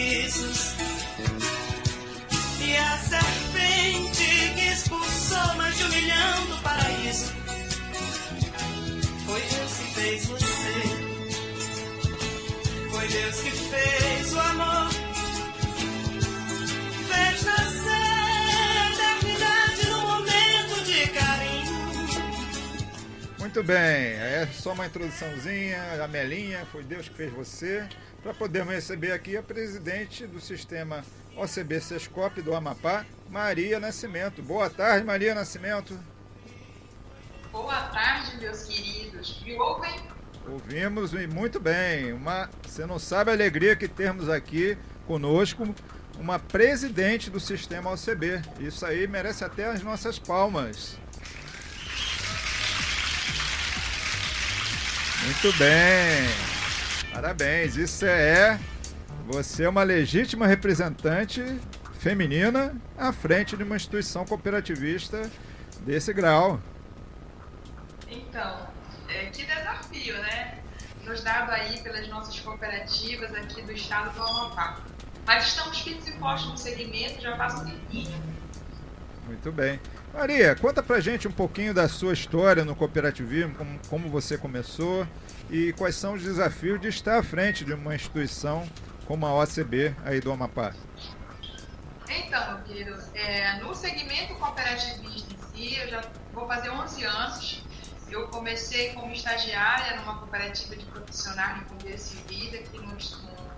Sorrisos. E a serpente que expulsou mais de um milhão do paraíso. Foi Deus que fez você. Foi Deus que fez Muito bem, é só uma introduçãozinha, a Melinha, foi Deus que fez você, para podermos receber aqui a presidente do sistema OCB Sescop do Amapá, Maria Nascimento. Boa tarde, Maria Nascimento. Boa tarde, meus queridos. Me ouvem? Ouvimos e muito bem. Uma, você não sabe a alegria que temos aqui conosco uma presidente do sistema OCB. Isso aí merece até as nossas palmas. Muito bem. Parabéns. Isso é você é uma legítima representante feminina à frente de uma instituição cooperativista desse grau. Então, é, que desafio, né? Nos dado aí pelas nossas cooperativas aqui do estado do Amapá. Mas estamos firmes e fortes no segmento já faz um tempinho. Muito bem. Maria, conta pra gente um pouquinho da sua história no cooperativismo, como, como você começou e quais são os desafios de estar à frente de uma instituição como a OCB aí do Amapá. Então, meu querido, é, no segmento cooperativista em si, eu já vou fazer 11 anos. Eu comecei como estagiária numa cooperativa de profissionais começo e vida aqui no, no,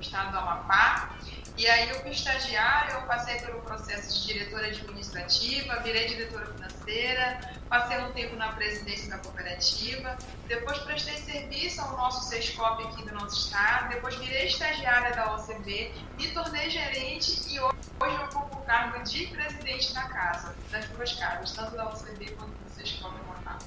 estado do Amapá. E aí eu fui estagiária, eu passei pelo processo de diretora administrativa, virei diretora financeira, passei um tempo na presidência da cooperativa, depois prestei serviço ao nosso SESCOP aqui do nosso estado, depois virei estagiária da OCB, me tornei gerente e hoje eu ocupo o cargo de presidente da casa, das duas casas, tanto da OCB quanto do SESCOP Amapá.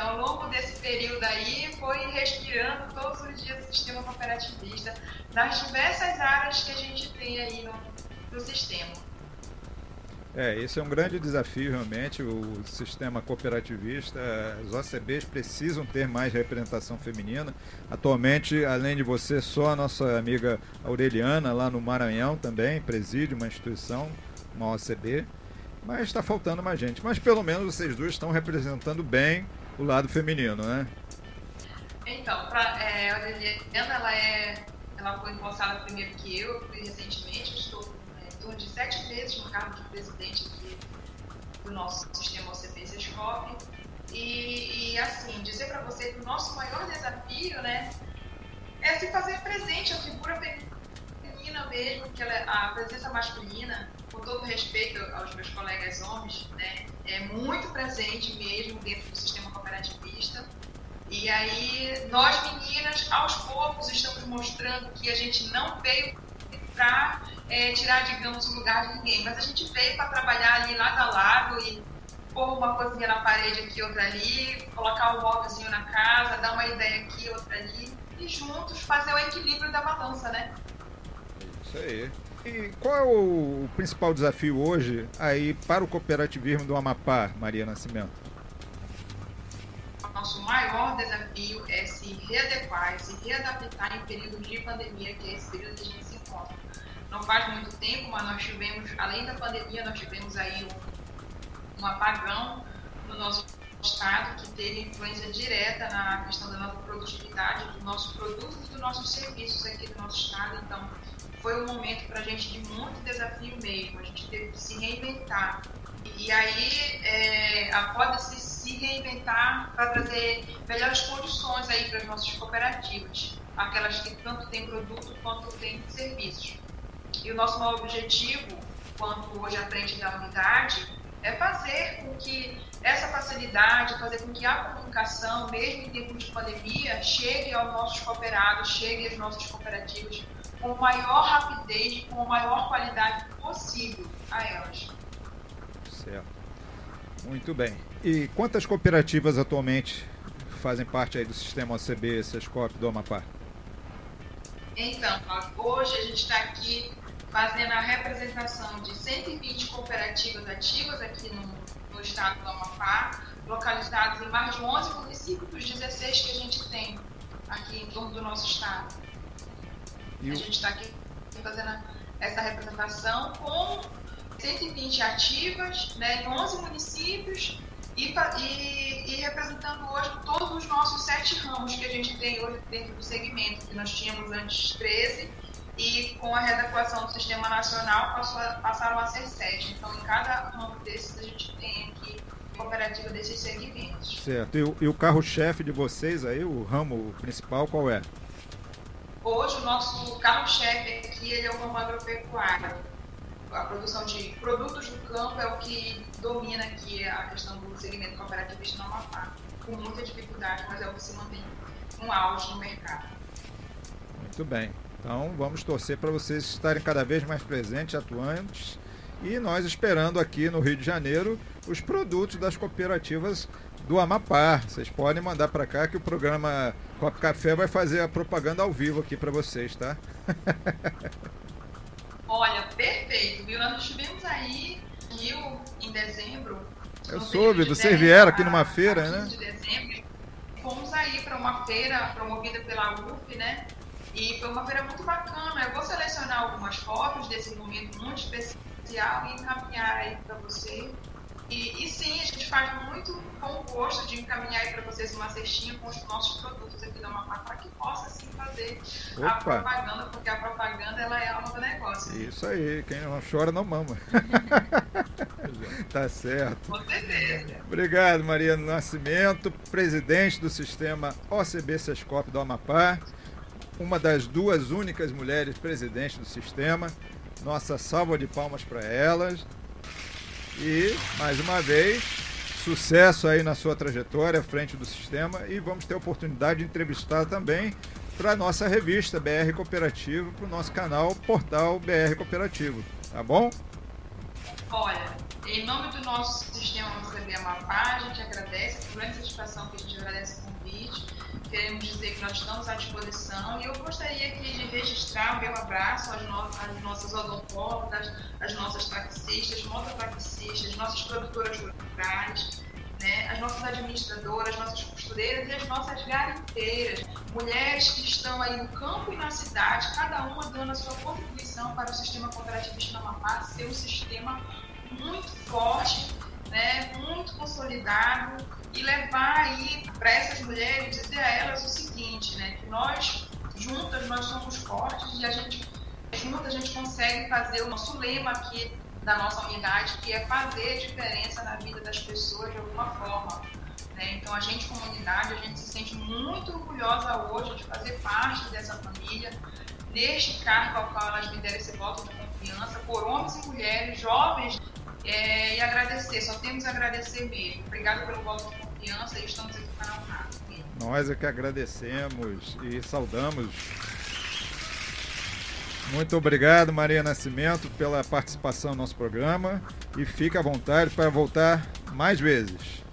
Então, ao longo desse período aí, foi respirando todos os dias o sistema cooperativista, nas diversas áreas que a gente tem aí no, no sistema. É, esse é um grande desafio realmente, o sistema cooperativista, as OCBs precisam ter mais representação feminina. Atualmente, além de você, só a nossa amiga Aureliana, lá no Maranhão também, preside uma instituição, uma OCB, mas está faltando mais gente. Mas pelo menos vocês duas estão representando bem o lado feminino, né? Então, pra, é, a Aureliana, ela, é, ela foi empossada primeiro que eu, recentemente, estou é, em torno de sete meses no cargo de presidente aqui do nosso sistema OCP Sescop. E, e, assim, dizer para você que o nosso maior desafio, né, é se fazer presente a figura feminina mesmo, que ela, a presença masculina, com todo respeito aos meus colegas homens, né, é muito presente mesmo dentro do sistema cooperativista. E aí, nós meninas, aos poucos, estamos mostrando que a gente não veio para é, tirar, digamos, o lugar de ninguém, mas a gente veio para trabalhar ali lado a lado e pôr uma coisinha na parede aqui, outra ali, colocar um móvelzinho na casa, dar uma ideia aqui, outra ali, e juntos fazer o equilíbrio da balança, né? Isso aí. E qual é o principal desafio hoje aí para o cooperativismo do Amapá, Maria Nascimento? Nosso maior desafio é se readequar, se readaptar em período de pandemia, que é esse período que a gente se encontra. Não faz muito tempo, mas nós tivemos, além da pandemia, nós tivemos aí um, um apagão no nosso estado que teve influência direta na questão da nossa produtividade, dos nossos produtos e dos nossos serviços aqui do nosso estado. Então, foi um momento para a gente de muito desafio mesmo. A gente teve que se reinventar. E aí, é, a pode-se se reinventar para trazer melhores condições aí para as nossas cooperativas, aquelas que tanto têm produto quanto têm serviços. E o nosso maior objetivo, quanto hoje à frente da unidade, é fazer com que essa facilidade, fazer com que a comunicação, mesmo em tempos de pandemia, chegue aos nossos cooperados, chegue às nossas cooperativas com maior rapidez, com a maior qualidade possível a elas. Certo. Muito bem. E quantas cooperativas atualmente fazem parte aí do sistema OCB, Sescop do Amapá? Então, hoje a gente está aqui fazendo a representação de 120 cooperativas ativas aqui no, no estado do Amapá, localizadas em mais de 11 municípios dos 16 que a gente tem aqui em torno do nosso estado. E a gente está aqui fazendo essa representação com 120 ativas né, em 11 municípios e, e, e, representando hoje todos os nossos sete ramos que a gente tem hoje dentro do segmento, que nós tínhamos antes 13 e com a readequação do Sistema Nacional passaram a ser sete. Então, em cada ramo desses, a gente tem aqui cooperativa desses segmentos. Certo. E o, e o carro-chefe de vocês aí, o ramo principal, qual é? Hoje, o nosso carro-chefe aqui ele é o ramo agropecuário. A produção de produtos do campo é o que domina aqui a questão do segmento cooperativista no Amapá. Com muita dificuldade, mas é o que se mantém um auge no mercado. Muito bem. Então vamos torcer para vocês estarem cada vez mais presentes, atuantes e nós esperando aqui no Rio de Janeiro os produtos das cooperativas do Amapá. Vocês podem mandar para cá que o programa Cop Café vai fazer a propaganda ao vivo aqui para vocês, tá? Olha, perfeito, viu? Nós estivemos aí Rio em dezembro. Eu soube, vocês vieram aqui numa feira, né? De dezembro. Fomos aí para uma feira promovida pela UF, né? E foi uma feira muito bacana. Eu vou selecionar algumas fotos desse momento muito especial e encaminhar aí para você. E, e, sim, a gente faz muito com gosto de encaminhar aí para vocês uma cestinha com os nossos produtos aqui da Amapá para que possa sim fazer Opa. a propaganda, porque a propaganda ela é a alma do negócio. Isso aí, quem não chora não mama. tá certo. Com certeza. Obrigado, Maria Nascimento, presidente do sistema OCB Sescop do Amapá uma das duas únicas mulheres presidentes do sistema. Nossa salva de palmas para elas. E, mais uma vez, sucesso aí na sua trajetória à frente do sistema e vamos ter a oportunidade de entrevistar também para a nossa revista BR Cooperativo, para o nosso canal Portal BR Cooperativo. Tá bom? Olha, em nome do nosso sistema CB Amapá, a gente agradece, a grande satisfação que a gente agradece o convite queremos dizer que nós estamos à disposição. E eu gostaria aqui de registrar o meu abraço às, no às nossas odontólogas, às nossas taxistas, mototaxistas, nossas produtoras rurais, né, as nossas administradoras, nossas costureiras e as nossas garimpeiras, mulheres que estão aí no campo e na cidade, cada uma dando a sua contribuição para o sistema cooperativista Amapá ser um sistema muito forte, né, muito consolidado e levar aí para essas mulheres, dizer a elas o seguinte, né, que nós juntas nós somos fortes e a gente juntas a gente consegue fazer o nosso lema aqui da nossa unidade, que é fazer diferença na vida das pessoas de alguma forma. Né? Então a gente comunidade, a gente se sente muito orgulhosa hoje de fazer parte dessa família, neste cargo ao qual elas me deram esse voto de confiança, por homens e mulheres, jovens é, e agradecer, só temos a agradecer mesmo. Obrigado pelo voto de confiança e estamos aqui para honrar. Nós é que agradecemos e saudamos. Muito obrigado, Maria Nascimento, pela participação no nosso programa e fique à vontade para voltar mais vezes.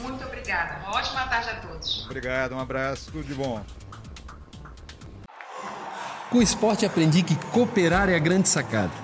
Muito obrigada. Uma ótima tarde a todos. Obrigado, um abraço, tudo de bom. Com o esporte aprendi que cooperar é a grande sacada